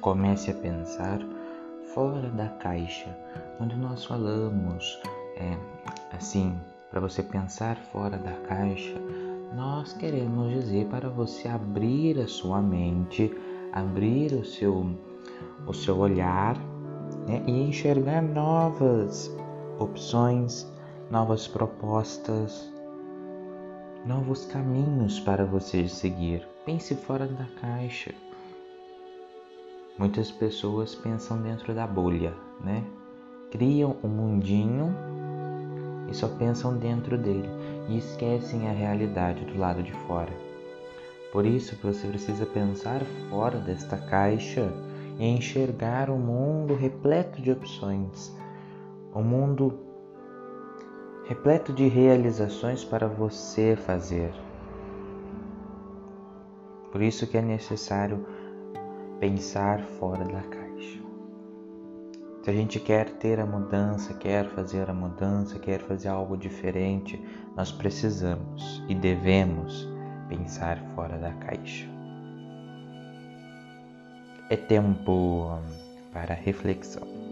Comece a pensar fora da caixa. Quando nós falamos é, assim, para você pensar fora da caixa, nós queremos dizer para você abrir a sua mente, abrir o seu, o seu olhar né, e enxergar novas opções, novas propostas, novos caminhos para você seguir. Pense fora da caixa. Muitas pessoas pensam dentro da bolha, né? Criam um mundinho e só pensam dentro dele e esquecem a realidade do lado de fora. Por isso você precisa pensar fora desta caixa e enxergar um mundo repleto de opções, um mundo repleto de realizações para você fazer. Por isso que é necessário pensar fora da caixa. Se a gente quer ter a mudança, quer fazer a mudança, quer fazer algo diferente, nós precisamos e devemos pensar fora da caixa. É tempo para reflexão.